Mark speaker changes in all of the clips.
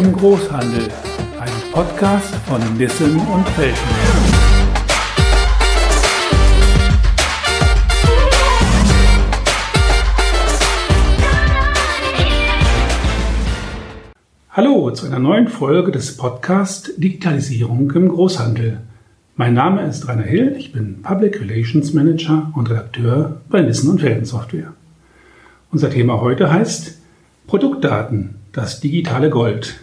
Speaker 1: im Großhandel, ein Podcast von Nissen und Felschen. Hallo zu einer neuen Folge des Podcasts Digitalisierung im Großhandel. Mein Name ist Rainer Hill, ich bin Public Relations Manager und Redakteur bei Nissen und Felden Software. Unser Thema heute heißt Produktdaten, das digitale Gold.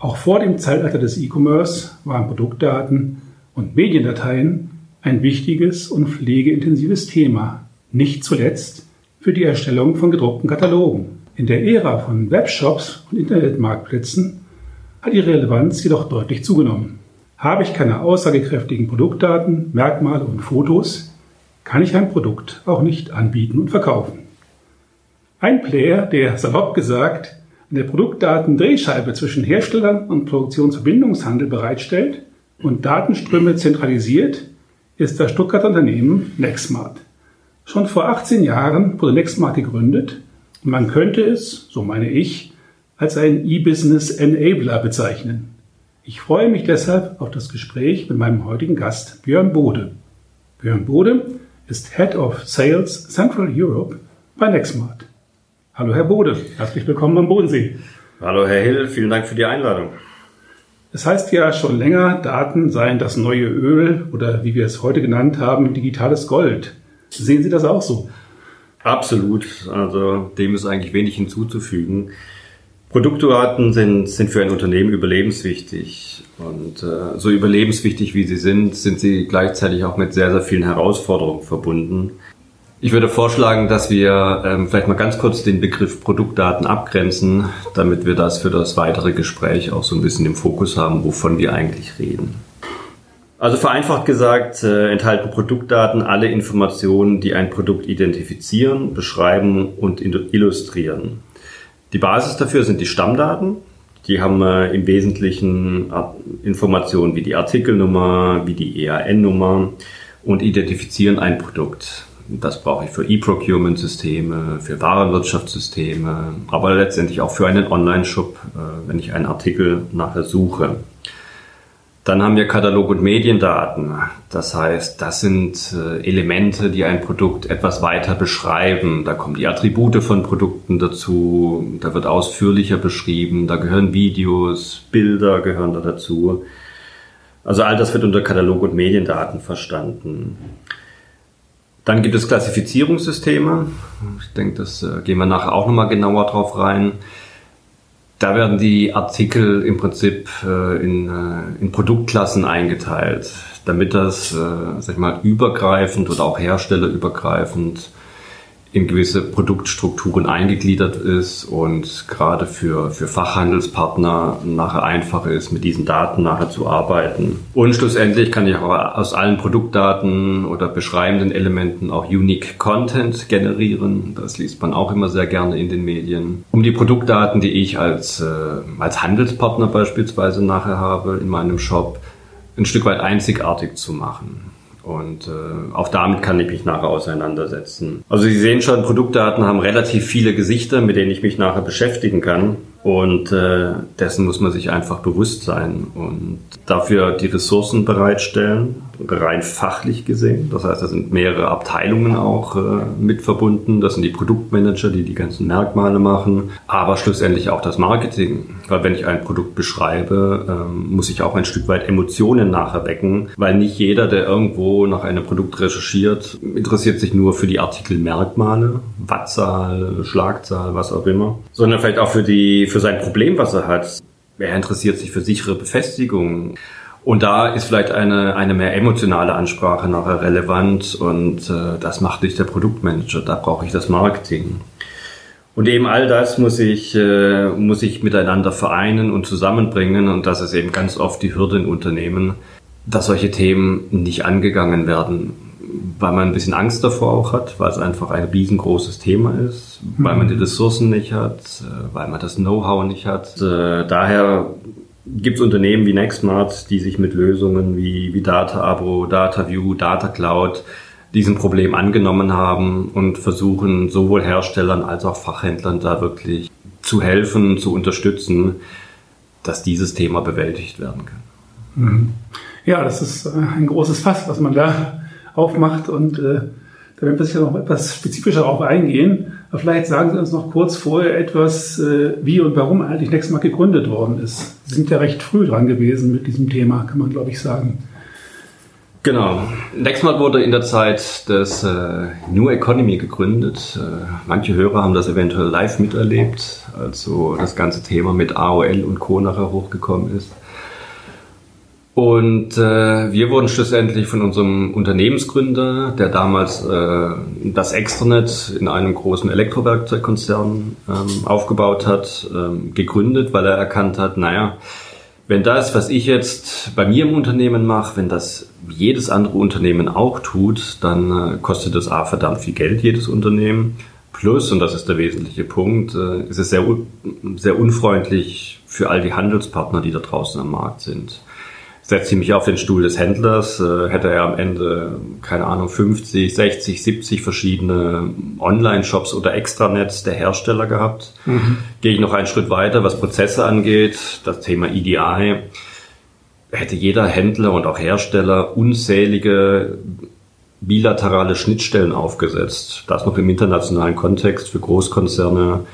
Speaker 1: Auch vor dem Zeitalter des E-Commerce waren Produktdaten und Mediendateien ein wichtiges und pflegeintensives Thema, nicht zuletzt für die Erstellung von gedruckten Katalogen. In der Ära von Webshops und Internetmarktplätzen hat die Relevanz jedoch deutlich zugenommen. Habe ich keine aussagekräftigen Produktdaten, Merkmale und Fotos, kann ich ein Produkt auch nicht anbieten und verkaufen. Ein Player, der salopp gesagt an der Produktdaten-Drehscheibe zwischen Herstellern und Produktionsverbindungshandel bereitstellt und Datenströme zentralisiert, ist das Stuttgarter Unternehmen Nextmart. Schon vor 18 Jahren wurde Nextmart gegründet und man könnte es, so meine ich, als einen E-Business Enabler bezeichnen. Ich freue mich deshalb auf das Gespräch mit meinem heutigen Gast Björn Bode. Björn Bode ist Head of Sales Central Europe bei Nextmart. Hallo Herr Bode, herzlich willkommen am Bodensee.
Speaker 2: Hallo Herr Hill, vielen Dank für die Einladung.
Speaker 1: Es heißt ja schon länger, Daten seien das neue Öl oder wie wir es heute genannt haben, digitales Gold. Sehen Sie das auch so?
Speaker 2: Absolut. Also dem ist eigentlich wenig hinzuzufügen. Produktdaten sind, sind für ein Unternehmen überlebenswichtig. Und äh, so überlebenswichtig wie sie sind, sind sie gleichzeitig auch mit sehr, sehr vielen Herausforderungen verbunden. Ich würde vorschlagen, dass wir ähm, vielleicht mal ganz kurz den Begriff Produktdaten abgrenzen, damit wir das für das weitere Gespräch auch so ein bisschen im Fokus haben, wovon wir eigentlich reden. Also vereinfacht gesagt äh, enthalten Produktdaten alle Informationen, die ein Produkt identifizieren, beschreiben und illustrieren. Die Basis dafür sind die Stammdaten. Die haben äh, im Wesentlichen Informationen wie die Artikelnummer, wie die EAN-Nummer und identifizieren ein Produkt. Das brauche ich für E-Procurement-Systeme, für Warenwirtschaftssysteme, aber letztendlich auch für einen Online-Shop, äh, wenn ich einen Artikel nachher suche. Dann haben wir Katalog- und Mediendaten. Das heißt, das sind äh, Elemente, die ein Produkt etwas weiter beschreiben. Da kommen die Attribute von Produkten dazu, da wird ausführlicher beschrieben, da gehören Videos, Bilder gehören da dazu. Also all das wird unter Katalog- und Mediendaten verstanden. Dann gibt es Klassifizierungssysteme. Ich denke, das äh, gehen wir nachher auch nochmal genauer drauf rein. Da werden die Artikel im Prinzip äh, in, äh, in Produktklassen eingeteilt, damit das, äh, sag ich mal, übergreifend oder auch herstellerübergreifend in gewisse Produktstrukturen eingegliedert ist und gerade für, für Fachhandelspartner nachher einfacher ist, mit diesen Daten nachher zu arbeiten. Und schlussendlich kann ich auch aus allen Produktdaten oder beschreibenden Elementen auch Unique Content generieren. Das liest man auch immer sehr gerne in den Medien. Um die Produktdaten, die ich als, äh, als Handelspartner beispielsweise nachher habe in meinem Shop, ein Stück weit einzigartig zu machen. Und äh, auch damit kann ich mich nachher auseinandersetzen. Also Sie sehen schon, Produktdaten haben relativ viele Gesichter, mit denen ich mich nachher beschäftigen kann. Und äh, dessen muss man sich einfach bewusst sein und dafür die Ressourcen bereitstellen, rein fachlich gesehen. Das heißt, da sind mehrere Abteilungen auch äh, mit verbunden. Das sind die Produktmanager, die die ganzen Merkmale machen, aber schlussendlich auch das Marketing. Weil wenn ich ein Produkt beschreibe, ähm, muss ich auch ein Stück weit Emotionen nachher wecken, weil nicht jeder, der irgendwo nach einem Produkt recherchiert, interessiert sich nur für die Artikelmerkmale, Wattzahl, Schlagzahl, was auch immer, sondern vielleicht auch für die für sein Problem, was er hat. Er interessiert sich für sichere Befestigung. Und da ist vielleicht eine, eine mehr emotionale Ansprache nachher relevant und äh, das macht nicht der Produktmanager, da brauche ich das Marketing. Und eben all das muss ich, äh, muss ich miteinander vereinen und zusammenbringen und das ist eben ganz oft die Hürde in Unternehmen, dass solche Themen nicht angegangen werden weil man ein bisschen Angst davor auch hat, weil es einfach ein riesengroßes Thema ist, mhm. weil man die Ressourcen nicht hat, äh, weil man das Know-how nicht hat. Äh, daher gibt es Unternehmen wie Nextmart, die sich mit Lösungen wie, wie DataAbro, DataView, DataCloud diesem Problem angenommen haben und versuchen sowohl Herstellern als auch Fachhändlern da wirklich zu helfen, zu unterstützen, dass dieses Thema bewältigt werden kann.
Speaker 1: Mhm. Ja, das ist äh, ein großes Fass, was man da aufmacht und äh, da werden wir sicher noch etwas spezifischer darauf eingehen. Aber vielleicht sagen Sie uns noch kurz vorher etwas, äh, wie und warum eigentlich Nextmark gegründet worden ist. Sie sind ja recht früh dran gewesen mit diesem Thema, kann man glaube ich sagen.
Speaker 2: Genau. Nextmark wurde in der Zeit des äh, New Economy gegründet. Äh, manche Hörer haben das eventuell live miterlebt, als so das ganze Thema mit AOL und Co. nachher hochgekommen ist. Und äh, wir wurden schlussendlich von unserem Unternehmensgründer, der damals äh, das Extranet in einem großen Elektrowerkzeugkonzern ähm, aufgebaut hat, ähm, gegründet, weil er erkannt hat, naja, wenn das, was ich jetzt bei mir im Unternehmen mache, wenn das jedes andere Unternehmen auch tut, dann äh, kostet das A verdammt viel Geld, jedes Unternehmen. Plus, und das ist der wesentliche Punkt, äh, ist es sehr, sehr unfreundlich für all die Handelspartner, die da draußen am Markt sind setze ich mich auf den Stuhl des Händlers, äh, hätte er am Ende, keine Ahnung, 50, 60, 70 verschiedene Online-Shops oder Extranets der Hersteller gehabt. Mhm. Gehe ich noch einen Schritt weiter, was Prozesse angeht, das Thema EDI, hätte jeder Händler und auch Hersteller unzählige bilaterale Schnittstellen aufgesetzt. Das noch im internationalen Kontext für Großkonzerne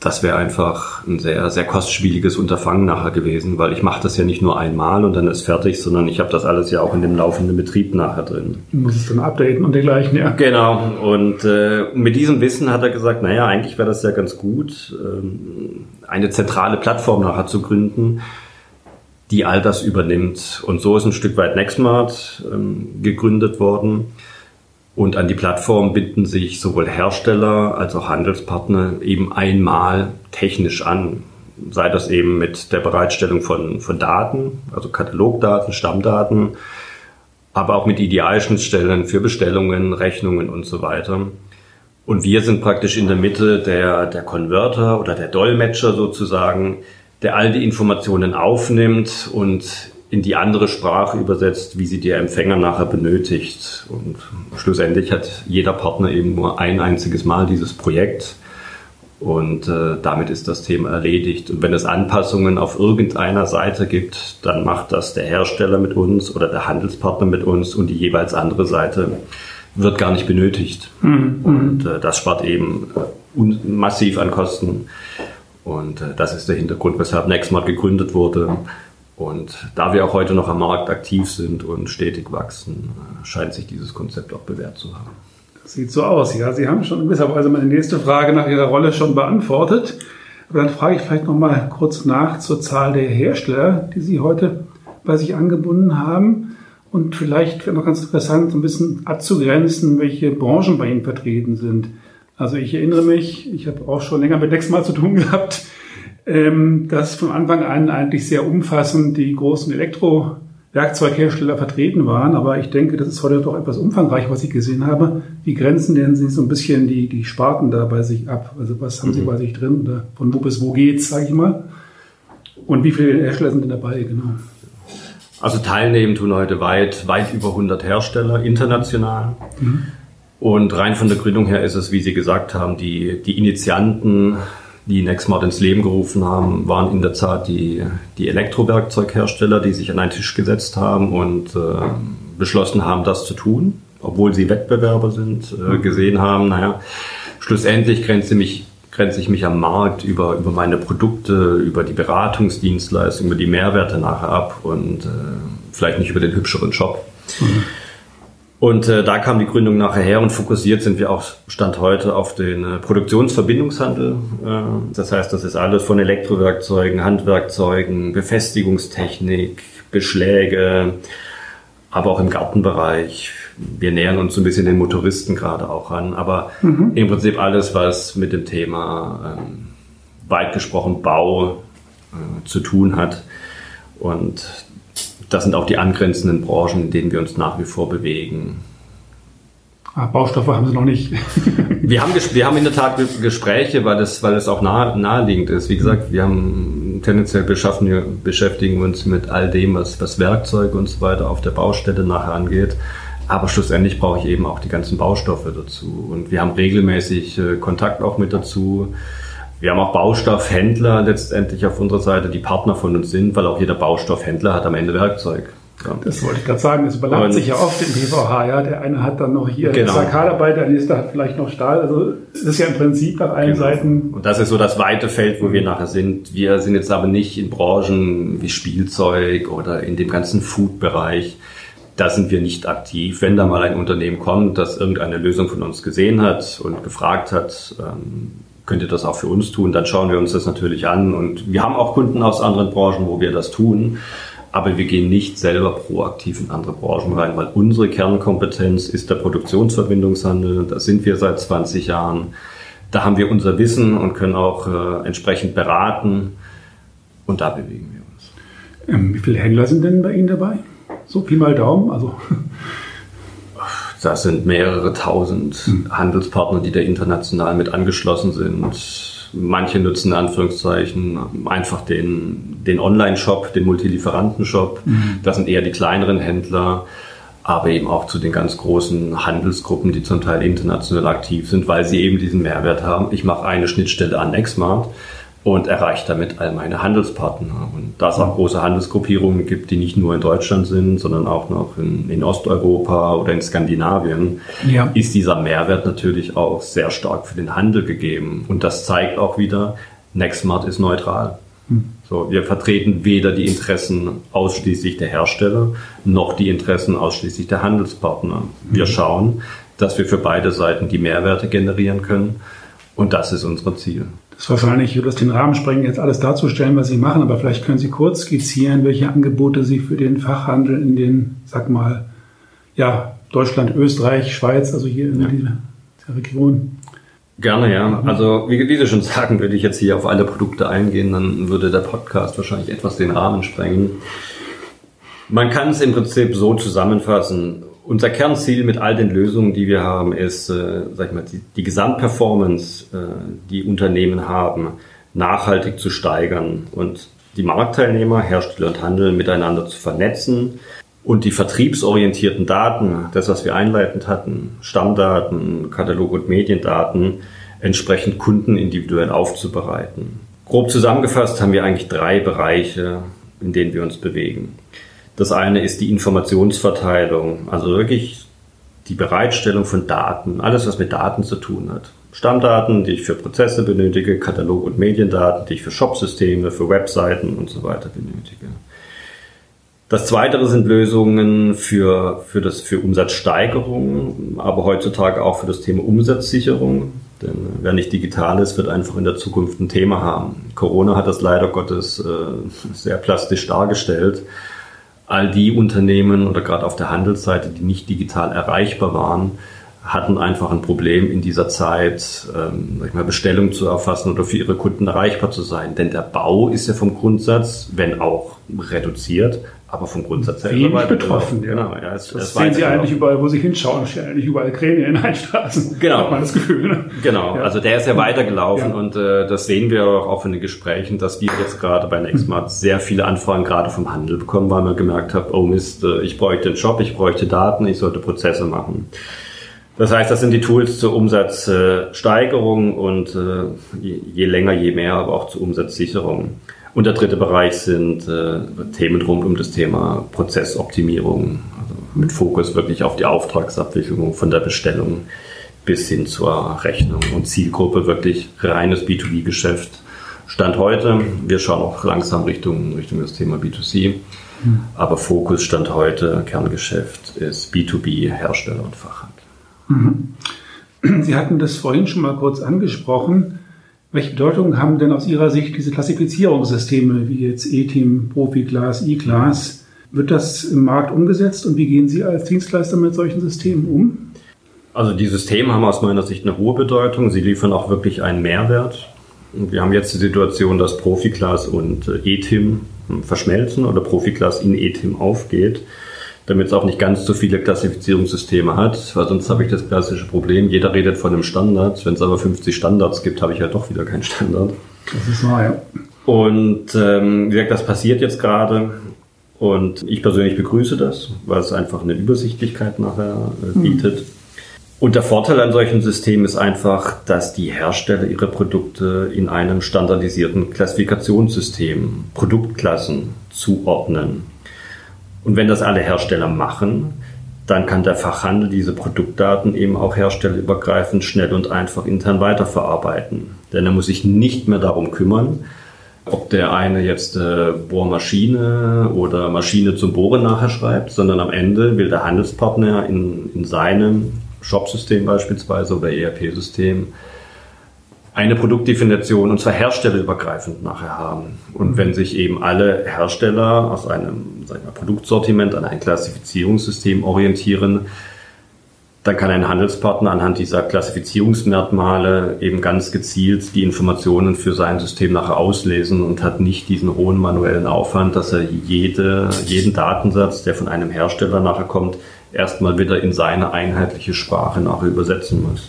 Speaker 2: das wäre einfach ein sehr, sehr kostspieliges Unterfangen nachher gewesen, weil ich mache das ja nicht nur einmal und dann ist fertig, sondern ich habe das alles ja auch in dem laufenden Betrieb nachher drin.
Speaker 1: Du musst es dann updaten und dergleichen, ja.
Speaker 2: Genau. Und äh, mit diesem Wissen hat er gesagt, naja, eigentlich wäre das ja ganz gut, ähm, eine zentrale Plattform nachher zu gründen, die all das übernimmt. Und so ist ein Stück weit Nextmart ähm, gegründet worden. Und an die Plattform binden sich sowohl Hersteller als auch Handelspartner eben einmal technisch an. Sei das eben mit der Bereitstellung von, von Daten, also Katalogdaten, Stammdaten, aber auch mit Idealschnittstellen für Bestellungen, Rechnungen und so weiter. Und wir sind praktisch in der Mitte der, der Konverter oder der Dolmetscher sozusagen, der all die Informationen aufnimmt und in die andere Sprache übersetzt, wie sie der Empfänger nachher benötigt. Und schlussendlich hat jeder Partner eben nur ein einziges Mal dieses Projekt. Und äh, damit ist das Thema erledigt. Und wenn es Anpassungen auf irgendeiner Seite gibt, dann macht das der Hersteller mit uns oder der Handelspartner mit uns und die jeweils andere Seite wird gar nicht benötigt. Mhm. Und äh, das spart eben äh, massiv an Kosten. Und äh, das ist der Hintergrund, weshalb Nextmart gegründet wurde. Und da wir auch heute noch am Markt aktiv sind und stetig wachsen, äh, scheint sich dieses Konzept auch bewährt zu haben.
Speaker 1: Das sieht so aus, ja. Sie haben schon in gewisser Weise meine nächste Frage nach Ihrer Rolle schon beantwortet. Aber dann frage ich vielleicht noch mal kurz nach zur Zahl der Hersteller, die Sie heute bei sich angebunden haben. Und vielleicht wäre noch ganz interessant, ein bisschen abzugrenzen, welche Branchen bei Ihnen vertreten sind. Also ich erinnere mich, ich habe auch schon länger mit Dexmal zu tun gehabt ähm, dass von Anfang an eigentlich sehr umfassend die großen Elektrowerkzeughersteller vertreten waren. Aber ich denke, das ist heute doch etwas umfangreich, was ich gesehen habe. Wie grenzen denn Sie so ein bisschen die, die Sparten da bei sich ab? Also was haben mhm. Sie bei sich drin? Oder von wo bis wo geht's, sage ich mal? Und wie viele Hersteller sind denn dabei, genau?
Speaker 2: Also teilnehmen tun heute weit, weit über 100 Hersteller international. Mhm. Und rein von der Gründung her ist es, wie Sie gesagt haben, die, die Initianten die Nexmart ins Leben gerufen haben, waren in der Tat die, die Elektrowerkzeughersteller, die sich an einen Tisch gesetzt haben und äh, beschlossen haben, das zu tun, obwohl sie Wettbewerber sind, äh, mhm. gesehen haben, naja, schlussendlich grenze, mich, grenze ich mich am Markt über, über meine Produkte, über die Beratungsdienstleistung, über die Mehrwerte nachher ab und äh, vielleicht nicht über den hübscheren Shop. Mhm. Und äh, da kam die Gründung nachher her und fokussiert sind wir auch Stand heute auf den äh, Produktionsverbindungshandel. Äh, das heißt, das ist alles von Elektrowerkzeugen, Handwerkzeugen, Befestigungstechnik, Beschläge, aber auch im Gartenbereich. Wir nähern uns so ein bisschen den Motoristen gerade auch an, aber mhm. im Prinzip alles, was mit dem Thema ähm, weit gesprochen Bau äh, zu tun hat. Und das sind auch die angrenzenden Branchen, in denen wir uns nach wie vor bewegen.
Speaker 1: Ah, Baustoffe haben Sie noch nicht.
Speaker 2: wir, haben, wir haben in der Tat Gespräche, weil es, weil es auch nah, naheliegend ist. Wie gesagt, wir haben tendenziell beschaffen, beschäftigen uns mit all dem, was, was Werkzeuge und so weiter auf der Baustelle nachher angeht. Aber schlussendlich brauche ich eben auch die ganzen Baustoffe dazu. Und wir haben regelmäßig äh, Kontakt auch mit dazu Wir haben auch Baustoffhändler letztendlich auf unserer Seite, die Partner von uns sind, weil auch jeder Baustoffhändler hat am Ende Werkzeug.
Speaker 1: Ja. Das wollte ich gerade sagen, das überlappt und sich ja oft im PVH. Ja? Der eine hat dann noch hier
Speaker 2: genau.
Speaker 1: Sakalarbeit, der nächste hat vielleicht noch Stahl. Also das ist ja im Prinzip nach allen genau. Seiten.
Speaker 2: Und das ist so das weite Feld, wo wir nachher sind. Wir sind jetzt aber nicht in Branchen wie Spielzeug oder in dem ganzen Food-Bereich. Da sind wir nicht aktiv. Wenn da mal ein Unternehmen kommt, das irgendeine Lösung von uns gesehen hat und gefragt hat, ähm, könnt ihr das auch für uns tun, dann schauen wir uns das natürlich an. Und wir haben auch Kunden aus anderen Branchen, wo wir das tun aber wir gehen nicht selber proaktiv in andere Branchen rein, weil unsere Kernkompetenz ist der Produktionsverbindungshandel. Da sind wir seit 20 Jahren. Da haben wir unser Wissen und können auch äh, entsprechend beraten. Und da bewegen wir uns.
Speaker 1: Ähm, wie viele Händler sind denn bei Ihnen dabei? So Pi mal Daumen, also.
Speaker 2: Das sind mehrere tausend hm. Handelspartner, die da international mit angeschlossen sind Manche nutzen in Anführungszeichen einfach den, den Online-Shop, den Multilieferanten-Shop. Mhm. Das sind eher die kleineren Händler, aber eben auch zu den ganz großen Handelsgruppen, die zum Teil international aktiv sind, weil sie eben diesen Mehrwert haben. Ich mache eine Schnittstelle an Nexmart und erreicht damit all meine Handelspartner. Und da es auch große Handelsgruppierungen gibt, die nicht nur in Deutschland sind, sondern auch noch in, in Osteuropa oder in Skandinavien, ja. ist dieser Mehrwert natürlich auch sehr stark für den Handel gegeben. Und das zeigt auch wieder, Nextmart ist neutral. Hm. So, wir vertreten weder die Interessen ausschließlich der Hersteller noch die Interessen ausschließlich der Handelspartner. Wir hm. schauen, dass wir für beide Seiten die Mehrwerte generieren können. Und das ist unser Ziel.
Speaker 1: Das wahrscheinlich über den Rahmen sprengen, jetzt alles darzustellen, was Sie machen, aber vielleicht können Sie kurz skizzieren, welche Angebote Sie für den Fachhandel in den, sag mal, ja, Deutschland, Österreich, Schweiz, also hier in ja. dieser, dieser Region.
Speaker 2: Gerne, ja. Also wie, wie Sie schon sagen, würde ich jetzt hier auf alle Produkte eingehen, dann würde der Podcast wahrscheinlich etwas den Rahmen sprengen. Man kann es im Prinzip so zusammenfassen. Unser Kernziel mit all den Lösungen, die wir haben, ist, äh, sag ich mal, die, die Gesamtperformance, äh, die Unternehmen haben, nachhaltig zu steigern und die Marktteilnehmer, Hersteller und Handel miteinander zu vernetzen und die vertriebsorientierten Daten, das was wir einleitend hatten, Stammdaten, Katalog- und Mediendaten, entsprechend Kunden individuell aufzubereiten. Grob zusammengefasst haben wir eigentlich drei Bereiche, in denen wir uns bewegen. Das eine ist die Informationsverteilung, also wirklich die Bereitstellung von Daten, alles was mit Daten zu tun hat. Stammdaten, die ich für Prozesse benötige, Katalog- und Mediendaten, die ich für Shopsysteme, für Webseiten und so weiter benötige. Das zweite sind Lösungen für, für, das, für Umsatzsteigerung, aber heutzutage auch für das Thema Umsatzsicherung. Denn wer nicht digital ist, wird einfach in der Zukunft ein Thema haben. Corona hat das leider Gottes äh, sehr plastisch dargestellt all die Unternehmen oder gerade auf der Handelsseite, die nicht digital erreichbar waren, hatten einfach ein Problem in dieser Zeit, ähm, ich mal, Bestellungen zu erfassen oder für ihre Kunden erreichbar zu sein. Denn der Bau ist ja vom Grundsatz, wenn auch reduziert, aber vom Grundsatz
Speaker 1: her wenig betroffen. Ja. Genau, ja, es, das es sehen Sie eigentlich überall, wo Sie hinschauen, stehen eigentlich überall Kräne in Einstraßen.
Speaker 2: Genau.
Speaker 1: Hat man das Gefühl. Ne?
Speaker 2: Genau, ja. also der ist ja weitergelaufen ja. und äh, das sehen wir auch in den Gesprächen, dass wir jetzt gerade bei Nextmart sehr viele Anfragen gerade vom Handel bekommen, weil man gemerkt hat, oh Mist, äh, ich bräuchte einen Shop, ich bräuchte Daten, ich sollte Prozesse machen. Das heißt, das sind die Tools zur Umsatzsteigerung und äh, je, je länger, je mehr, aber auch zur Umsatzsicherung. Und der dritte Bereich sind äh, Themen rund um das Thema Prozessoptimierung, also mit Fokus wirklich auf die Auftragsabwicklung von der Bestellung bis hin zur Rechnung und Zielgruppe wirklich reines B2B-Geschäft. Stand heute, wir schauen auch langsam Richtung, Richtung das Thema B2C, mhm. aber Fokus Stand heute, Kerngeschäft ist B2B, Hersteller und Fachhandel.
Speaker 1: Mhm. Sie hatten das vorhin schon mal kurz angesprochen. Welche Bedeutung haben denn aus Ihrer Sicht diese Klassifizierungssysteme wie jetzt E-Team, Profi-Class, E-Class? Wird das im Markt umgesetzt und wie gehen Sie als Dienstleister mit solchen Systemen um?
Speaker 2: Also die Systeme haben aus meiner Sicht eine hohe Bedeutung. Sie liefern auch wirklich einen Mehrwert. Wir haben jetzt die Situation, dass Profi-Class und äh, E-Team verschmelzen oder Profi-Class in E-Team aufgeht damit es auch nicht ganz so viele Klassifizierungssysteme hat, weil sonst habe ich das klassische Problem, jeder redet von einem Standard. Wenn es aber 50 Standards gibt, habe ich halt doch wieder keinen Standard.
Speaker 1: Das ist wahr, ja.
Speaker 2: Und ähm, wie gesagt, das passiert jetzt gerade. Und ich persönlich begrüße das, weil es einfach eine Übersichtlichkeit nachher äh, hm. bietet. Mhm. Und der Vorteil an solchen Systemen ist einfach, dass die Hersteller ihre Produkte in einem standardisierten Klassifikationssystem, Produktklassen zuordnen. Und wenn das alle Hersteller machen, dann kann der Fachhandel diese Produktdaten eben auch herstellerübergreifend schnell und einfach intern weiterverarbeiten. Denn er muss sich nicht mehr darum kümmern, ob der eine jetzt äh, Bohrmaschine oder Maschine zum Bohren nachher schreibt, sondern am Ende will der Handelspartner in, in seinem Shop-System beispielsweise oder ERP-System eine Produktdefinition und zwar herstellerübergreifend nachher haben. Und wenn sich eben alle Hersteller aus einem sagen wir, Produktsortiment an ein Klassifizierungssystem orientieren, dann kann ein Handelspartner anhand dieser Klassifizierungsmerkmale eben ganz gezielt die Informationen für sein System nachher auslesen und hat nicht diesen hohen manuellen Aufwand, dass er jede, jeden Datensatz, der von einem Hersteller nachher kommt, erstmal wieder in seine einheitliche Sprache nachher übersetzen muss.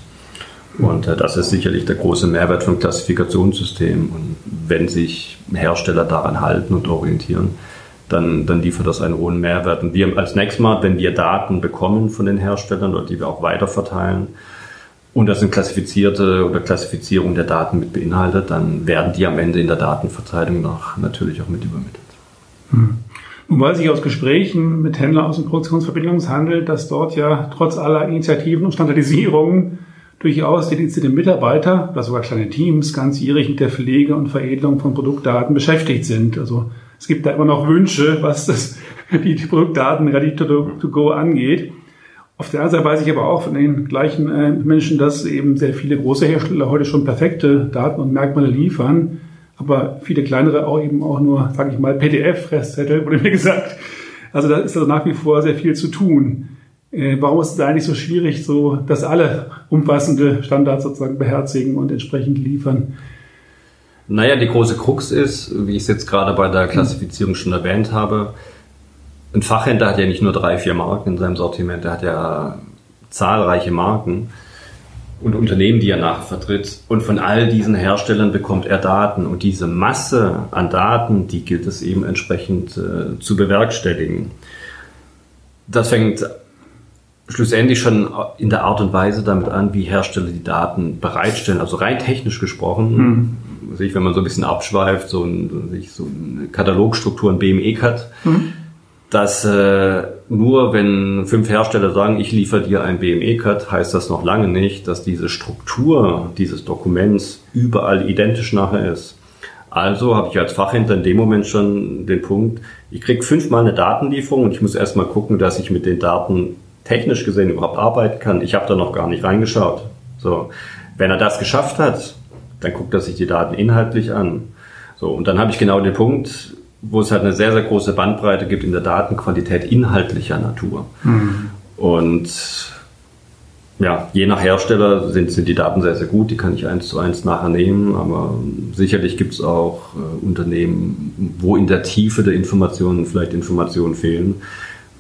Speaker 2: Und äh, das ist sicherlich der große Mehrwert von Klassifikationssystemen. Und wenn sich Hersteller daran halten und orientieren, dann, dann liefert das einen hohen Mehrwert. Und wir als Nextmart, wenn wir Daten bekommen von den Herstellern oder die wir auch weiterverteilen, und das sind klassifizierte oder Klassifizierung der Daten mit beinhaltet, dann werden die am Ende in der Datenverteilung noch natürlich auch mit übermittelt.
Speaker 1: Hm. Nun weiß ich aus Gesprächen mit Händlern aus dem Produktionsverbindungshandel, dass dort ja trotz aller Initiativen und Standardisierungen durchaus dedizierte Mitarbeiter oder sogar kleine Teams ganzjährig mit der Pflege und Veredelung von Produktdaten beschäftigt sind. Also es gibt da immer noch Wünsche, was das, die, Produktdaten ready to, to, go angeht. Auf der anderen Seite weiß ich aber auch von den gleichen äh, Menschen, dass eben sehr viele große Hersteller heute schon perfekte Daten und Merkmale liefern aber viele kleinere auch eben auch nur, sage ich mal, PDF-Fresszettel, wurde mir gesagt. Also da ist also nach wie vor sehr viel zu tun. Äh, warum ist es eigentlich so schwierig, so dass alle umfassende Standards sozusagen beherzigen und entsprechend liefern?
Speaker 2: Naja, die große Krux ist, wie ich es jetzt gerade bei der Klassifizierung schon erwähnt habe, ein Fachhändler hat ja nicht nur drei, vier Marken in seinem Sortiment, er hat ja zahlreiche Marken und Unternehmen, die er nachher vertritt. Und von all diesen Herstellern bekommt er Daten. Und diese Masse an Daten, die gilt es eben entsprechend äh, zu bewerkstelligen. Das fängt schlussendlich schon in der Art und Weise damit an, wie Hersteller die Daten bereitstellen. Also rein technisch gesprochen, mhm. wenn man so ein bisschen abschweift, so, ein, so eine Katalogstruktur, ein BME-Cut, mhm dass äh, nur wenn fünf Hersteller sagen, ich liefere dir ein BME-Cut, heißt das noch lange nicht, dass diese Struktur dieses Dokuments überall identisch nachher ist. Also habe ich als Fachhändler in dem Moment schon den Punkt, ich krieg fünfmal eine Datenlieferung und ich muss erstmal gucken, dass ich mit den Daten technisch gesehen überhaupt arbeiten kann. Ich habe da noch gar nicht reingeschaut. So, wenn er das geschafft hat, dann guckt er sich die Daten inhaltlich an. So, und dann habe ich genau den Punkt, wo es halt eine sehr, sehr große Bandbreite gibt in der Datenqualität inhaltlicher Natur. Mhm. Und ja, je nach Hersteller sind, sind die Daten sehr, sehr gut, die kann ich eins zu eins nachher nehmen, aber sicherlich gibt es auch äh, Unternehmen, wo in der Tiefe der Informationen vielleicht Informationen fehlen,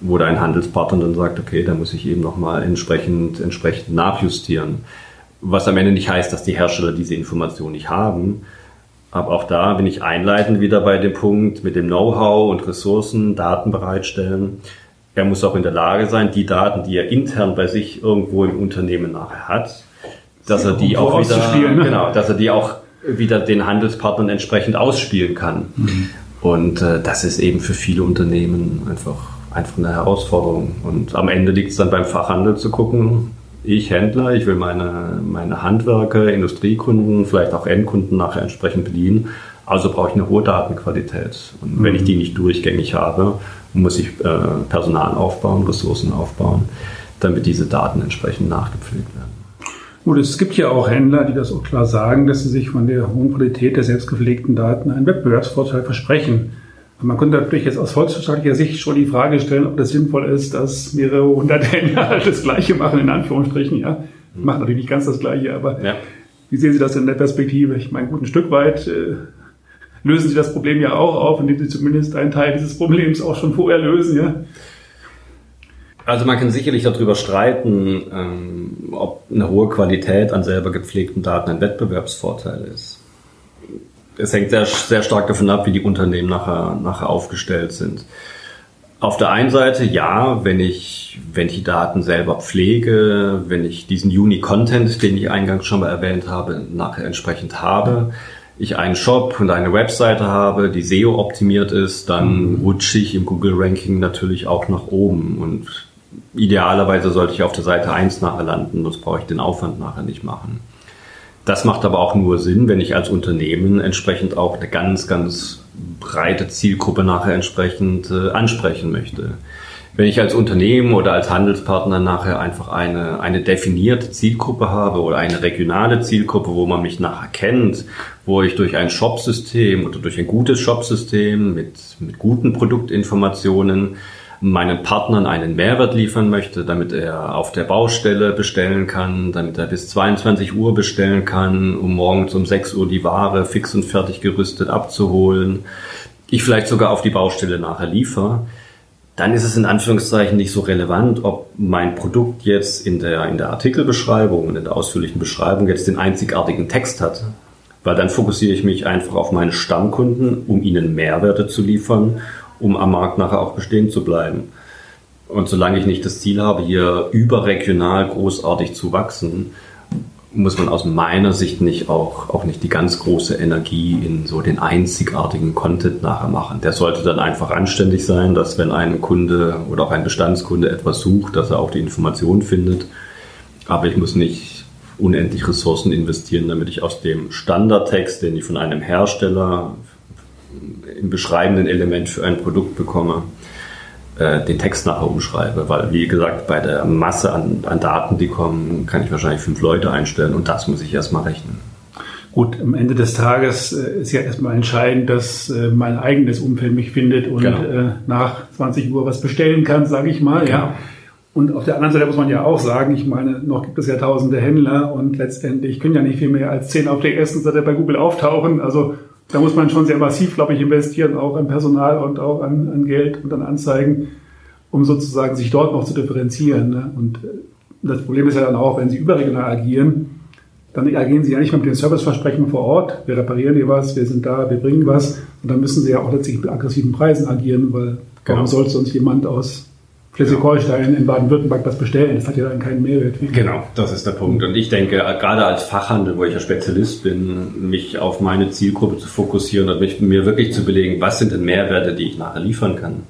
Speaker 2: wo da ein Handelspartner dann sagt, okay, da muss ich eben nochmal entsprechend, entsprechend nachjustieren. Was am Ende nicht heißt, dass die Hersteller diese Information nicht haben, aber auch da bin ich einleitend wieder bei dem Punkt mit dem Know-how und Ressourcen, Daten bereitstellen. Er muss auch in der Lage sein, die Daten, die er intern bei sich irgendwo im Unternehmen nachher hat, dass er die auch wieder, ne? genau, dass er die auch wieder den Handelspartnern entsprechend ausspielen kann. Mhm. Und äh, das ist eben für viele Unternehmen einfach, einfach eine Herausforderung. Und am Ende liegt es dann beim Fachhandel zu gucken, ich Händler, ich will meine, meine Handwerker, Industriekunden, vielleicht auch Endkunden nachher entsprechend bedienen. Also brauche ich eine hohe Datenqualität. Und wenn ich die nicht durchgängig habe, muss ich äh, Personal aufbauen, Ressourcen aufbauen, damit diese Daten entsprechend nachgepflegt werden.
Speaker 1: Gut, es gibt ja auch Händler, die das auch klar sagen, dass sie sich von der hohen Qualität der selbstgepflegten Daten einen Wettbewerbsvorteil versprechen. Man könnte natürlich jetzt aus volkswirtschaftlicher Sicht schon die Frage stellen, ob das sinnvoll ist, dass mehrere hundert Händler das Gleiche machen, in Anführungsstrichen. Ja, macht natürlich nicht ganz das Gleiche, aber ja. wie sehen Sie das in der Perspektive? Ich meine, gut, ein Stück weit äh, lösen Sie das Problem ja auch auf, indem Sie zumindest einen Teil dieses Problems auch schon vorher lösen, ja.
Speaker 2: Also man kann sicherlich darüber streiten, ähm, ob eine hohe Qualität an selber gepflegten Daten ein Wettbewerbsvorteil ist es hängt sehr, sehr stark davon ab, wie die Unternehmen nachher, nachher aufgestellt sind. Auf der einen Seite ja, wenn ich, wenn ich die Daten selber pflege, wenn ich diesen Uni-Content, den ich eingangs schon mal erwähnt habe, nachher entsprechend habe, ich einen Shop und eine Webseite habe, die SEO optimiert ist, dann mhm. rutsche ich im Google-Ranking natürlich auch nach oben und idealerweise sollte ich auf der Seite 1 nachher landen, sonst brauche ich den Aufwand nachher nicht machen. Das macht aber auch nur Sinn, wenn ich als Unternehmen entsprechend auch eine ganz, ganz breite Zielgruppe nachher entsprechend äh, ansprechen möchte. Wenn ich als Unternehmen oder als Handelspartner nachher einfach eine, eine definierte Zielgruppe habe oder eine regionale Zielgruppe, wo man mich nachher kennt, wo ich durch ein Shopsystem oder durch ein gutes Shopsystem mit, mit guten Produktinformationen meinen Partnern einen Mehrwert liefern möchte, damit er auf der Baustelle bestellen kann, damit er bis 22 Uhr bestellen kann, um morgens um 6 Uhr die Ware fix und fertig gerüstet abzuholen, ich vielleicht sogar auf die Baustelle nachher liefere, dann ist es in Anführungszeichen nicht so relevant, ob mein Produkt jetzt in der, in der Artikelbeschreibung und in der ausführlichen Beschreibung jetzt den einzigartigen Text hat. Weil dann fokussiere ich mich einfach auf meine Stammkunden, um ihnen Mehrwerte zu liefern um am Markt nachher auch bestehen zu bleiben. Und solange ich nicht das Ziel habe, hier überregional großartig zu wachsen, muss man aus meiner Sicht nicht auch, auch nicht die ganz große Energie in so den einzigartigen Content nachher machen. Der sollte dann einfach anständig sein, dass wenn ein Kunde oder auch ein Bestandskunde etwas sucht, dass er auch die Information findet. Aber ich muss nicht unendlich Ressourcen investieren, damit ich aus dem Standardtext, den ich von einem Hersteller im beschreibenden Element für ein Produkt bekomme, äh, den Text nachher umschreibe. Weil, wie gesagt, bei der Masse an, an Daten, die kommen, kann ich wahrscheinlich fünf Leute einstellen und das muss ich erstmal rechnen.
Speaker 1: Gut, am Ende des Tages äh, ist ja erstmal entscheidend, dass äh, mein eigenes Umfeld mich findet und genau. äh, nach 20 Uhr was bestellen kann, sage ich mal. Genau. Ja. Und auf der anderen Seite muss man ja auch sagen, ich meine, noch gibt es ja tausende Händler und letztendlich können ja nicht viel mehr als zehn auf der ersten Seite bei Google auftauchen. Also da muss man schon sehr massiv, glaube ich, investieren, auch an Personal und auch an, an Geld und an Anzeigen, um sozusagen sich dort noch zu differenzieren. Ne? Und äh, das Problem ist ja dann auch, wenn Sie überregional agieren, dann agieren Sie ja nicht mehr mit den Serviceversprechen vor Ort. Wir reparieren hier was, wir sind da, wir bringen was. Und dann müssen Sie ja auch letztlich mit aggressiven Preisen agieren, weil warum genau. sollte uns jemand aus Schleswig-Holstein in Baden-Württemberg das bestellen. Das hat ja dann keinen Mehrwert.
Speaker 2: Genau, das ist der Punkt. Und ich denke, gerade als Fachhandel, wo ich ja Spezialist bin, mich auf meine Zielgruppe zu fokussieren und mich, mir wirklich zu belegen, was sind denn Mehrwerte, die ich nachher liefern kann.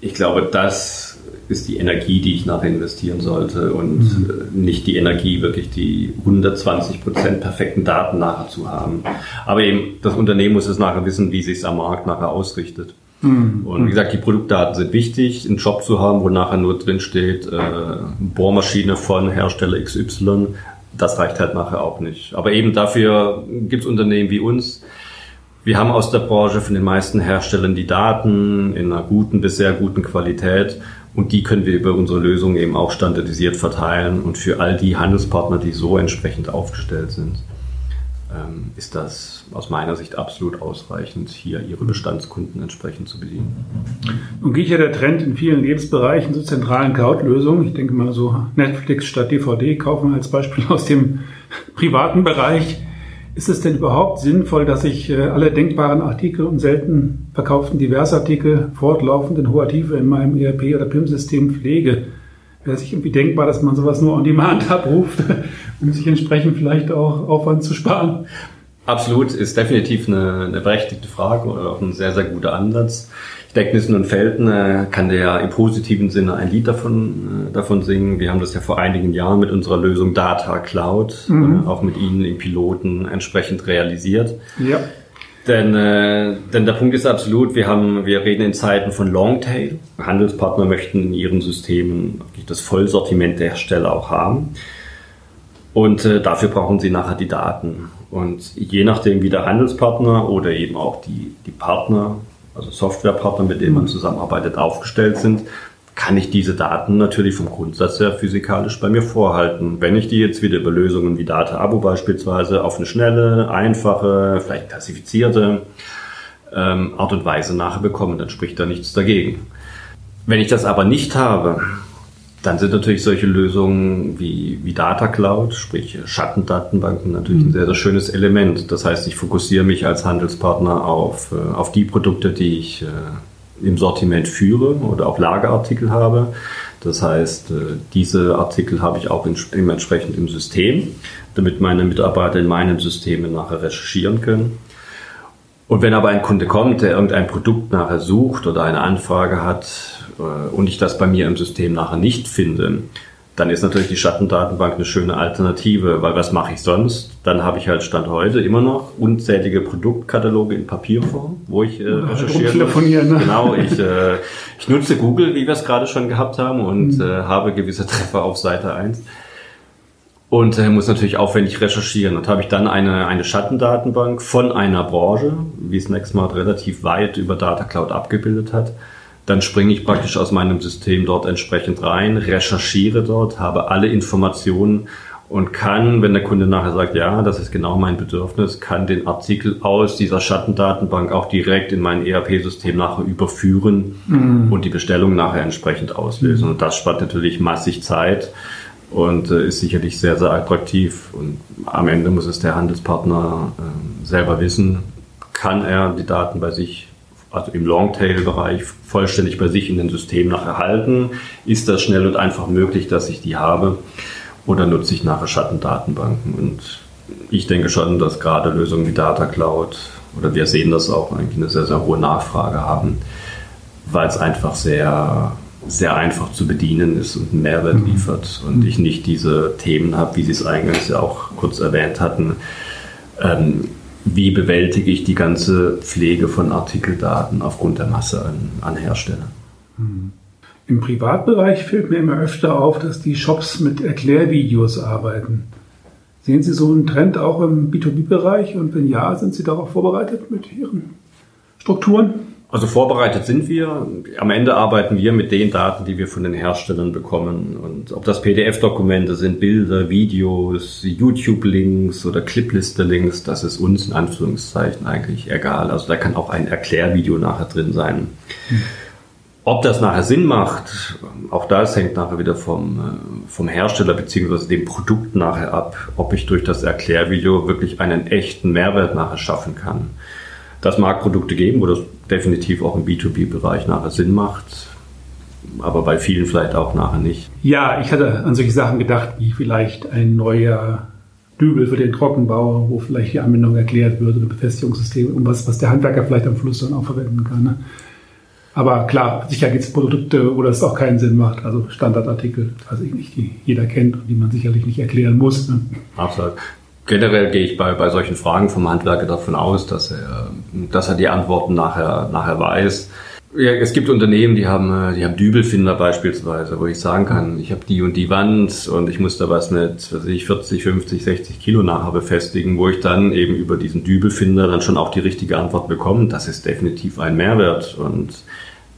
Speaker 2: Ich glaube, das ist die Energie, die ich nachher investieren sollte und mhm. nicht die Energie, wirklich die 120 Prozent perfekten Daten nachher zu haben. Aber eben, das Unternehmen muss es nachher wissen, wie sich es am Markt nachher ausrichtet. Mhm. Und wie gesagt, die Produktdaten sind wichtig, einen Job zu haben, wo nachher nur drin steht, äh, Bohrmaschine von Hersteller XY. Das reicht halt nachher auch nicht. Aber eben dafür gibt es Unternehmen wie uns. Wir haben aus der Branche von den meisten Herstellern die Daten in einer guten bis sehr guten Qualität und die können wir über unsere Lösungen eben auch standardisiert verteilen und für all die Handelspartner, die so entsprechend aufgestellt sind. Ähm, ist das aus meiner Sicht absolut ausreichend, hier ihre Bestandskunden entsprechend zu bedienen.
Speaker 1: Nun geht ja der Trend in vielen Lebensbereichen zu zentralen Cloud-Lösungen. Ich denke mal so Netflix statt DVD kaufen als Beispiel aus dem privaten Bereich. Ist es denn überhaupt sinnvoll, dass ich äh, alle denkbaren Artikel und selten verkauften Diversartikel fortlaufend in hoher Tiefe in meinem ERP- oder PIM-System pflege? wäre sich irgendwie denkbar, dass man sowas nur on demand abruft, um sich entsprechend vielleicht auch Aufwand zu sparen.
Speaker 2: Absolut, ist definitiv eine, eine berechtigte Frage oder auch ein sehr, sehr guter Ansatz. Ich denke, Nissen und Felten äh, kann der ja im positiven Sinne ein Lied davon, äh, davon singen. Wir haben das ja vor einigen Jahren mit unserer Lösung Data Cloud, mhm. äh, auch mit Ihnen im Piloten entsprechend realisiert. Ja. Denn, äh, denn der Punkt ist absolut, wir haben, wir reden in Zeiten von Longtail. Handelspartner möchten in ihren Systemen das Vollsortiment der Hersteller auch haben. Und äh, dafür brauchen sie nachher die Daten. Und je nachdem, wie der Handelspartner oder eben auch die, die Partner, also Softwarepartner, mit denen man mhm. zusammenarbeitet, aufgestellt sind, kann ich diese Daten natürlich vom Grundsatz her physikalisch bei mir vorhalten. Wenn ich die jetzt wieder über Lösungen wie Data Abo beispielsweise auf eine schnelle, einfache, vielleicht klassifizierte ähm, Art und Weise nachher bekomme, dann spricht da nichts dagegen. Wenn ich das aber nicht habe, dann sind natürlich solche Lösungen wie, wie Data Cloud, sprich Schattendatenbanken, natürlich ein mhm. sehr, sehr schönes Element. Das heißt, ich fokussiere mich als Handelspartner auf, äh, auf die Produkte, die ich, äh, im Sortiment führe oder auch Lagerartikel habe. Das heißt, äh, diese Artikel habe ich auch entsprechend im System, damit meine Mitarbeiter in meinen Systemen nachher recherchieren können. Und wenn aber ein Kunde kommt, der irgendein Produkt nachher sucht oder eine Anfrage hat und ich das bei mir im System nachher nicht finde, dann ist natürlich die Schattendatenbank eine schöne Alternative, weil was mache ich sonst? Dann habe ich halt Stand heute immer noch unzählige Produktkataloge in Papierform, wo ich äh, recherchiere. Ne? Genau, ich, äh, ich nutze Google, wie wir es gerade schon gehabt haben, und mhm. äh, habe gewisse Treffer auf Seite 1. Und äh, muss natürlich aufwendig recherchieren. Und habe ich dann eine, eine Schattendatenbank von einer Branche, wie es Nextmart relativ weit über Data Cloud abgebildet hat dann springe ich praktisch aus meinem System dort entsprechend rein, recherchiere dort, habe alle Informationen und kann, wenn der Kunde nachher sagt, ja, das ist genau mein Bedürfnis, kann den Artikel aus dieser Schattendatenbank auch direkt in mein ERP-System nachher überführen mhm. und die Bestellung nachher entsprechend auslösen. Und das spart natürlich massig Zeit und äh, ist sicherlich sehr, sehr attraktiv. Und am Ende muss es der Handelspartner äh, selber wissen, kann er die Daten bei sich also im Longtail-Bereich vollständig bei sich in den Systemen erhalten? Ist das schnell und einfach möglich, dass ich die habe? Oder nutze ich nachher Schattendatenbanken? Und ich denke schon, dass gerade Lösungen wie Data Cloud oder wir sehen das auch eigentlich eine sehr, sehr hohe Nachfrage haben, weil es einfach sehr, sehr einfach zu bedienen ist und einen Mehrwert mhm. liefert und ich nicht diese Themen habe, wie Sie es eingangs ja auch kurz erwähnt hatten. Ähm, wie bewältige ich die ganze Pflege von Artikeldaten aufgrund der Masse an, an Herstellern.
Speaker 1: Hm. Im Privatbereich fällt mir immer öfter auf, dass die Shops mit Erklärvideos arbeiten. Sehen Sie so einen Trend auch im B2B-Bereich und wenn ja, sind Sie darauf vorbereitet mit Ihren Strukturen?
Speaker 2: Also vorbereitet sind wir. Am Ende arbeiten wir mit den Daten, die wir von den Herstellern bekommen. Und ob das PDF-Dokumente sind, Bilder, Videos, YouTube-Links oder Clipliste-Links, das ist uns in Anführungszeichen eigentlich egal. Also da kann auch ein Erklärvideo nachher drin sein. Ob das nachher Sinn macht, auch das hängt nachher wieder vom, äh, vom Hersteller beziehungsweise dem Produkt nachher ab, ob ich durch das Erklärvideo wirklich einen echten Mehrwert nachher schaffen kann. Das mag Produkte geben, wo das definitiv auch im B2B-Bereich nachher Sinn macht, aber bei vielen vielleicht auch nachher nicht.
Speaker 1: Ja, ich hatte an solche Sachen gedacht, wie vielleicht ein neuer Dübel für den Trockenbau, wo vielleicht die Anwendung erklärt wird oder Befestigungssystem, um was, was der Handwerker vielleicht am Fluss dann auch verwenden kann. Ne? Aber klar, sicher gibt es Produkte, wo das auch keinen Sinn macht. Also Standardartikel, weiß ich nicht, die jeder kennt und die man sicherlich nicht erklären muss. Ne?
Speaker 2: Absolut generell gehe ich bei, bei solchen Fragen vom Handwerker davon aus, dass er, dass er die Antworten nachher, nachher weiß. Ja, es gibt Unternehmen, die haben, die haben Dübelfinder beispielsweise, wo ich sagen kann, ich habe die und die Wand und ich muss da was mit was ich, 40, 50, 60 Kilo nachher befestigen, wo ich dann eben über diesen Dübelfinder dann schon auch die richtige Antwort bekomme. Das ist definitiv ein Mehrwert und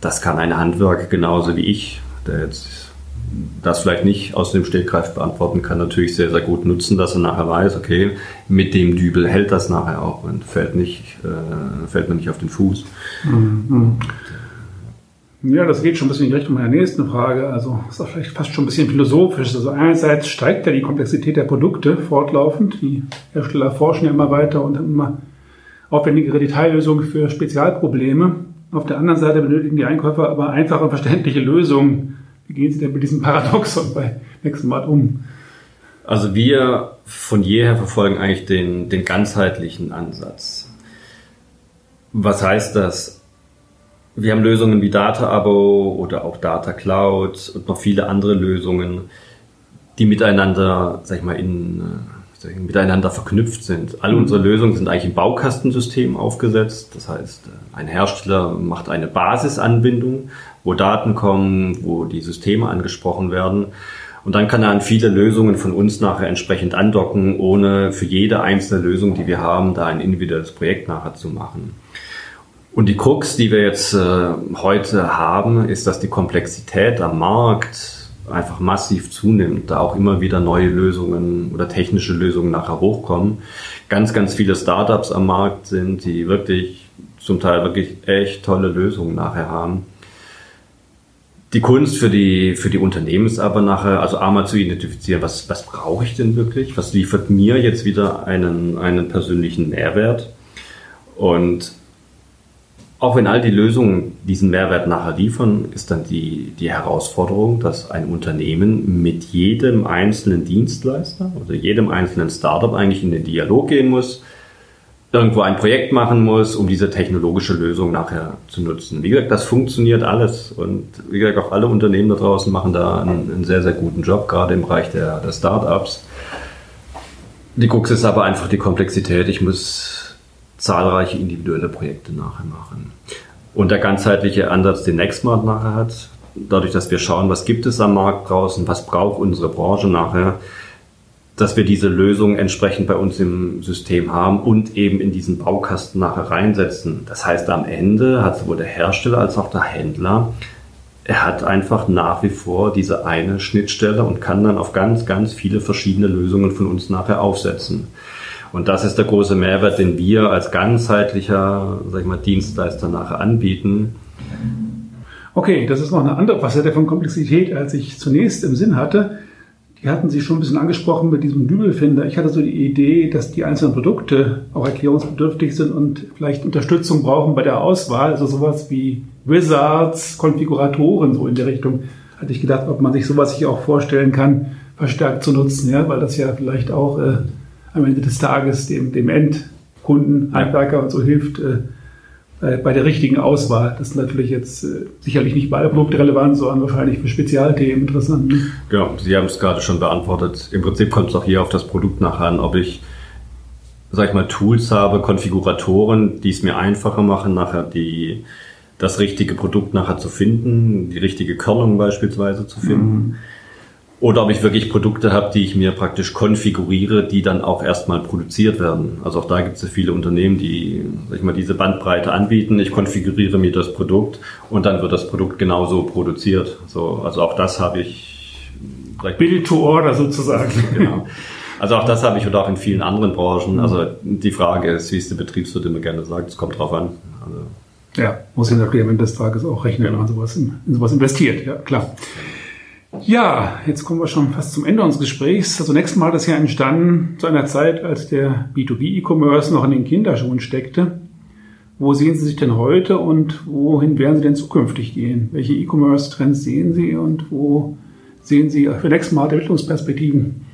Speaker 2: das kann ein Handwerker genauso wie ich, der jetzt das vielleicht nicht aus dem Stegreif beantworten kann, natürlich sehr, sehr gut nutzen, dass er nachher weiß, okay, mit dem Dübel hält das nachher auch und fällt, nicht, äh, fällt mir nicht auf den Fuß. Mhm.
Speaker 1: Ja, das geht schon ein bisschen in die Richtung meiner nächsten Frage. Also ist auch vielleicht fast schon ein bisschen philosophisch. Also einerseits steigt ja die Komplexität der Produkte fortlaufend. Die Hersteller forschen ja immer weiter und haben immer aufwendigere Detaillösungen für Spezialprobleme. Auf der anderen Seite benötigen die Einkäufer aber einfache und verständliche Lösungen wie gehen Sie denn mit diesem Paradoxon bei Nextmart um?
Speaker 2: Also wir von jeher verfolgen eigentlich den, den ganzheitlichen Ansatz. Was heißt das? Wir haben Lösungen wie Data Abo oder auch Data Cloud und noch viele andere Lösungen, die miteinander, sag ich mal, in, äh, miteinander verknüpft sind. Alle mhm. unsere Lösungen sind eigentlich im Baukastensystem aufgesetzt. Das heißt, ein Hersteller macht eine Basisanbindung, wo Daten kommen, wo die Systeme angesprochen werden. Und dann kann er an viele Lösungen von uns nachher entsprechend andocken, ohne für jede einzelne Lösung, die wir haben, da ein individuelles Projekt nachher zu machen. Und die Krux, die wir jetzt äh, heute haben, ist, dass die Komplexität am Markt einfach massiv zunimmt, da auch immer wieder neue Lösungen oder technische Lösungen nachher hochkommen. Ganz, ganz viele Startups am Markt sind, die wirklich zum Teil wirklich echt tolle Lösungen nachher haben. Die Kunst für die, für die Unternehmen ist aber nachher, also einmal zu identifizieren, was, was brauche ich denn wirklich? Was liefert mir jetzt wieder einen, einen persönlichen Mehrwert? Und Auch wenn all die Lösungen diesen Mehrwert nachher liefern, ist dann die, die Herausforderung, dass ein Unternehmen mit jedem einzelnen Dienstleister oder jedem einzelnen Startup eigentlich in den Dialog gehen muss, irgendwo ein Projekt machen muss, um diese technologische Lösung nachher zu nutzen. Wie gesagt, das funktioniert alles und wie gesagt, auch alle Unternehmen da draußen machen da einen, einen sehr, sehr guten Job, gerade im Bereich der, der Startups. Die Krux ist aber einfach die Komplexität. Ich muss zahlreiche individuelle Projekte nachher machen. Und der ganzheitliche Ansatz, den Nextmart nachher hat, dadurch, dass wir schauen, was gibt es am Markt draußen, was braucht unsere Branche nachher, dass wir diese Lösung entsprechend bei uns im System haben und eben in diesen Baukasten nachher reinsetzen. Das heißt, am Ende hat sowohl der Hersteller als auch der Händler, er hat einfach nach wie vor diese eine Schnittstelle und kann dann auf ganz, ganz viele verschiedene Lösungen von uns nachher aufsetzen. Und das ist der große Mehrwert, den wir als ganzheitlicher sag ich mal, Dienstleister nachher anbieten.
Speaker 1: Okay, das ist noch eine andere Facette von Komplexität, als ich zunächst im Sinn hatte. Die hatten Sie schon ein bisschen angesprochen mit diesem Dübelfinder. Ich hatte so die Idee, dass die einzelnen Produkte auch erklärungsbedürftig sind und vielleicht Unterstützung brauchen bei der Auswahl. Also sowas wie Wizards, Konfiguratoren, so in der Richtung. Hatte ich gedacht, ob man sich sowas sich auch vorstellen kann, verstärkt zu nutzen, ja, weil das ja vielleicht auch äh, am Ende des Tages dem, dem Endkunden, Handwerker und so hilft äh, bei der richtigen Auswahl. Das ist natürlich jetzt äh, sicherlich nicht bei relevant, sondern wahrscheinlich für Spezialthemen interessant. Ne?
Speaker 2: Genau, Sie haben es gerade schon beantwortet. Im Prinzip kommt es auch hier auf das Produkt nachher an, ob ich sag ich mal, Tools habe, Konfiguratoren, die es mir einfacher machen, nachher die, das richtige Produkt nachher zu finden, die richtige Körnung beispielsweise zu finden. Mhm. Oder ob ich wirklich Produkte habe, die ich mir praktisch konfiguriere, die dann auch erstmal produziert werden. Also auch da gibt es ja viele Unternehmen, die sag ich mal, diese Bandbreite anbieten. Ich konfiguriere mir das Produkt und dann wird das Produkt genauso produziert. So, also auch das habe ich.
Speaker 1: Build to order sozusagen.
Speaker 2: Genau. Also auch das habe ich oder auch in vielen anderen Branchen. Also die Frage ist, wie es der Betriebswirt immer gerne sagt, es kommt drauf an. Also
Speaker 1: ja, muss ich natürlich am Ende des Tages auch rechnen, wenn man sowas in, in sowas investiert. Ja, klar. Ja, jetzt kommen wir schon fast zum Ende unseres Gesprächs. Also nächstes Mal ist ja entstanden zu einer Zeit, als der B2B-E-Commerce noch in den Kinderschuhen steckte. Wo sehen Sie sich denn heute und wohin werden Sie denn zukünftig gehen? Welche E-Commerce-Trends sehen Sie und wo sehen Sie für nächstes Mal Entwicklungsperspektiven?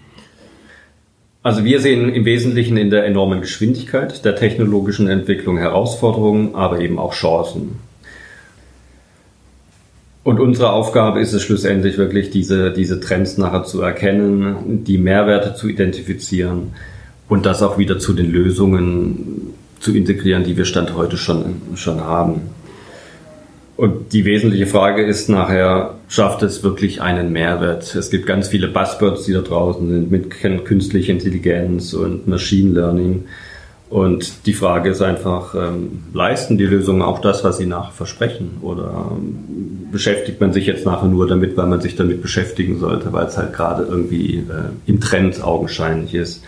Speaker 2: Also wir sehen im Wesentlichen in der enormen Geschwindigkeit der technologischen Entwicklung Herausforderungen, aber eben auch Chancen. Und unsere Aufgabe ist es schlussendlich wirklich, diese, diese Trends nachher zu erkennen, die Mehrwerte zu identifizieren und das auch wieder zu den Lösungen zu integrieren, die wir Stand heute schon, schon haben. Und die wesentliche Frage ist nachher, schafft es wirklich einen Mehrwert? Es gibt ganz viele Buzzwords, die da draußen sind mit künstlicher Intelligenz und Machine Learning. Und die Frage ist einfach, ähm, leisten die Lösungen auch das, was sie nachher versprechen? Oder ähm, beschäftigt man sich jetzt nachher nur damit, weil man sich damit beschäftigen sollte, weil es halt gerade irgendwie äh, im Trend augenscheinlich ist?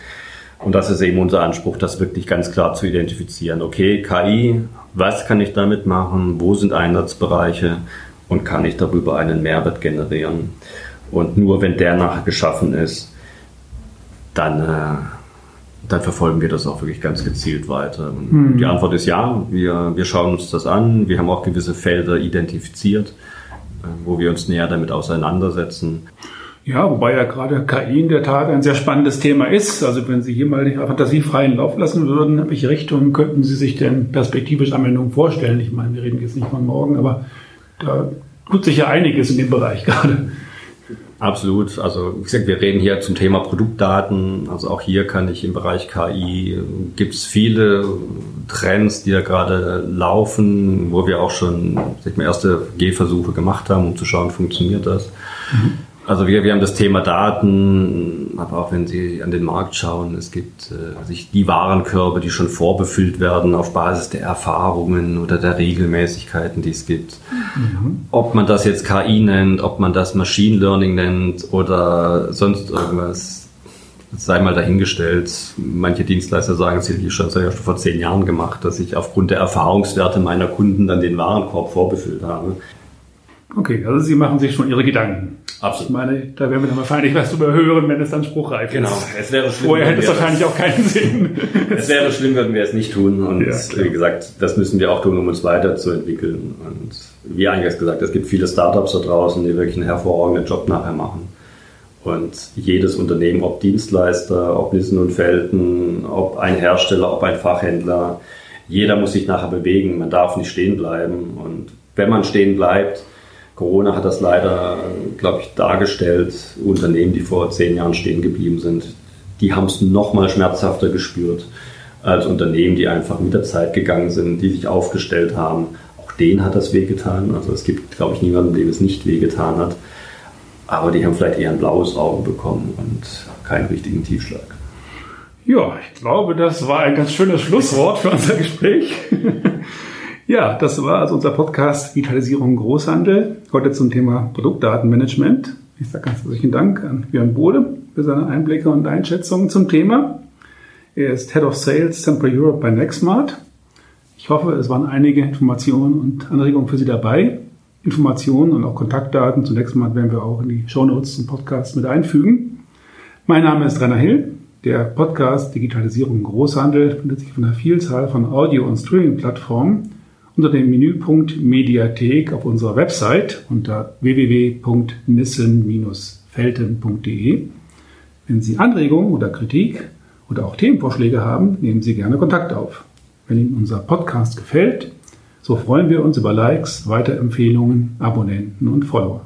Speaker 2: Und das ist eben unser Anspruch, das wirklich ganz klar zu identifizieren. Okay, KI, was kann ich damit machen? Wo sind Einsatzbereiche? Und kann ich darüber einen Mehrwert generieren? Und nur wenn der nachher geschaffen ist, dann äh, dann verfolgen wir das auch wirklich ganz gezielt weiter. Hm. Die Antwort ist ja, wir, wir schauen uns das an. Wir haben auch gewisse Felder identifiziert, äh, wo wir uns näher damit auseinandersetzen.
Speaker 1: Ja, wobei ja gerade KI in der Tat ein sehr spannendes Thema ist. Also wenn Sie hier mal den fantasiefreien Lauf lassen würden, welche Richtungen könnten Sie sich denn perspektivisch Anwendungen vorstellen? Ich meine, wir reden jetzt nicht von morgen, aber da tut sich ja einiges in dem Bereich gerade.
Speaker 2: Absolut. Also wie gesagt, wir reden hier zum Thema Produktdaten. Also auch hier kann ich im Bereich KI, gibt es viele Trends, die da gerade laufen, wo wir auch schon sag ich mal, erste Gehversuche gemacht haben, um zu schauen, funktioniert das. Mhm. Also wir, wir haben das Thema Daten, aber auch wenn Sie an den Markt schauen, es gibt äh, sich die Warenkörbe, die schon vorbefüllt werden auf Basis der Erfahrungen oder der Regelmäßigkeiten, die es gibt. Mhm. Ob man das jetzt KI nennt, ob man das Machine Learning nennt oder sonst irgendwas, sei mal dahingestellt. Manche Dienstleister sagen, hätte ich schon, schon vor zehn Jahren gemacht, dass ich aufgrund der Erfahrungswerte meiner Kunden dann den Warenkorb vorbefüllt habe.
Speaker 1: Okay, also Sie machen sich schon Ihre Gedanken.
Speaker 2: Absolut.
Speaker 1: Ich meine, da werden wir dann wahrscheinlich was drüber hören, wenn es dann spruchreif
Speaker 2: Genau.
Speaker 1: ist.
Speaker 2: Es wäre schlimm,
Speaker 1: Vorher hätte es wahrscheinlich auch keinen Sinn.
Speaker 2: Es wäre schlimm, würden wir es nicht tun. Und
Speaker 1: Ja,
Speaker 2: wie gesagt, das müssen wir auch tun, um uns weiterzuentwickeln. Und wie eingangs gesagt, es gibt viele Startups da draußen, die wirklich einen hervorragenden Job nachher machen. Und jedes Unternehmen, ob Dienstleister, ob Nissen und Felten, ob ein Hersteller, ob ein Fachhändler, jeder muss sich nachher bewegen. Man darf nicht stehen bleiben. Und wenn man stehen bleibt, Corona hat das leider, glaube ich, dargestellt. Unternehmen, die vor zehn Jahren stehen geblieben sind, die haben es noch mal schmerzhafter gespürt als Unternehmen, die einfach mit der Zeit gegangen sind, die sich aufgestellt haben. Auch denen hat das wehgetan. Also es gibt, glaube ich, niemanden, dem es nicht wehgetan hat. Aber die haben vielleicht eher ein blaues Auge bekommen und keinen richtigen Tiefschlag.
Speaker 1: Ja, ich glaube, das war ein ganz schönes Schlusswort für unser Gespräch. Ja, das war also unser Podcast Digitalisierung Großhandel. Heute zum Thema Produktdatenmanagement. Ich sage ganz herzlichen Dank an Björn Bode für seine Einblicke und Einschätzungen zum Thema. Er ist Head of Sales Central Europe bei Nextmart. Ich hoffe, es waren einige Informationen und Anregungen für Sie dabei. Informationen und auch Kontaktdaten zu Nextmart werden wir auch in die Shownotes zum Podcast mit einfügen. Mein Name ist Rainer Hill. Der Podcast Digitalisierung Großhandel findet sich von einer Vielzahl von Audio- und Streaming-Plattformen unter dem Menüpunkt Mediathek auf unserer Website unter www.nissen-felten.de. Wenn Sie Anregungen oder Kritik oder auch Themenvorschläge haben, nehmen Sie gerne Kontakt auf. Wenn Ihnen unser Podcast gefällt, so freuen wir uns über Likes, Weiterempfehlungen, Abonnenten und Follower.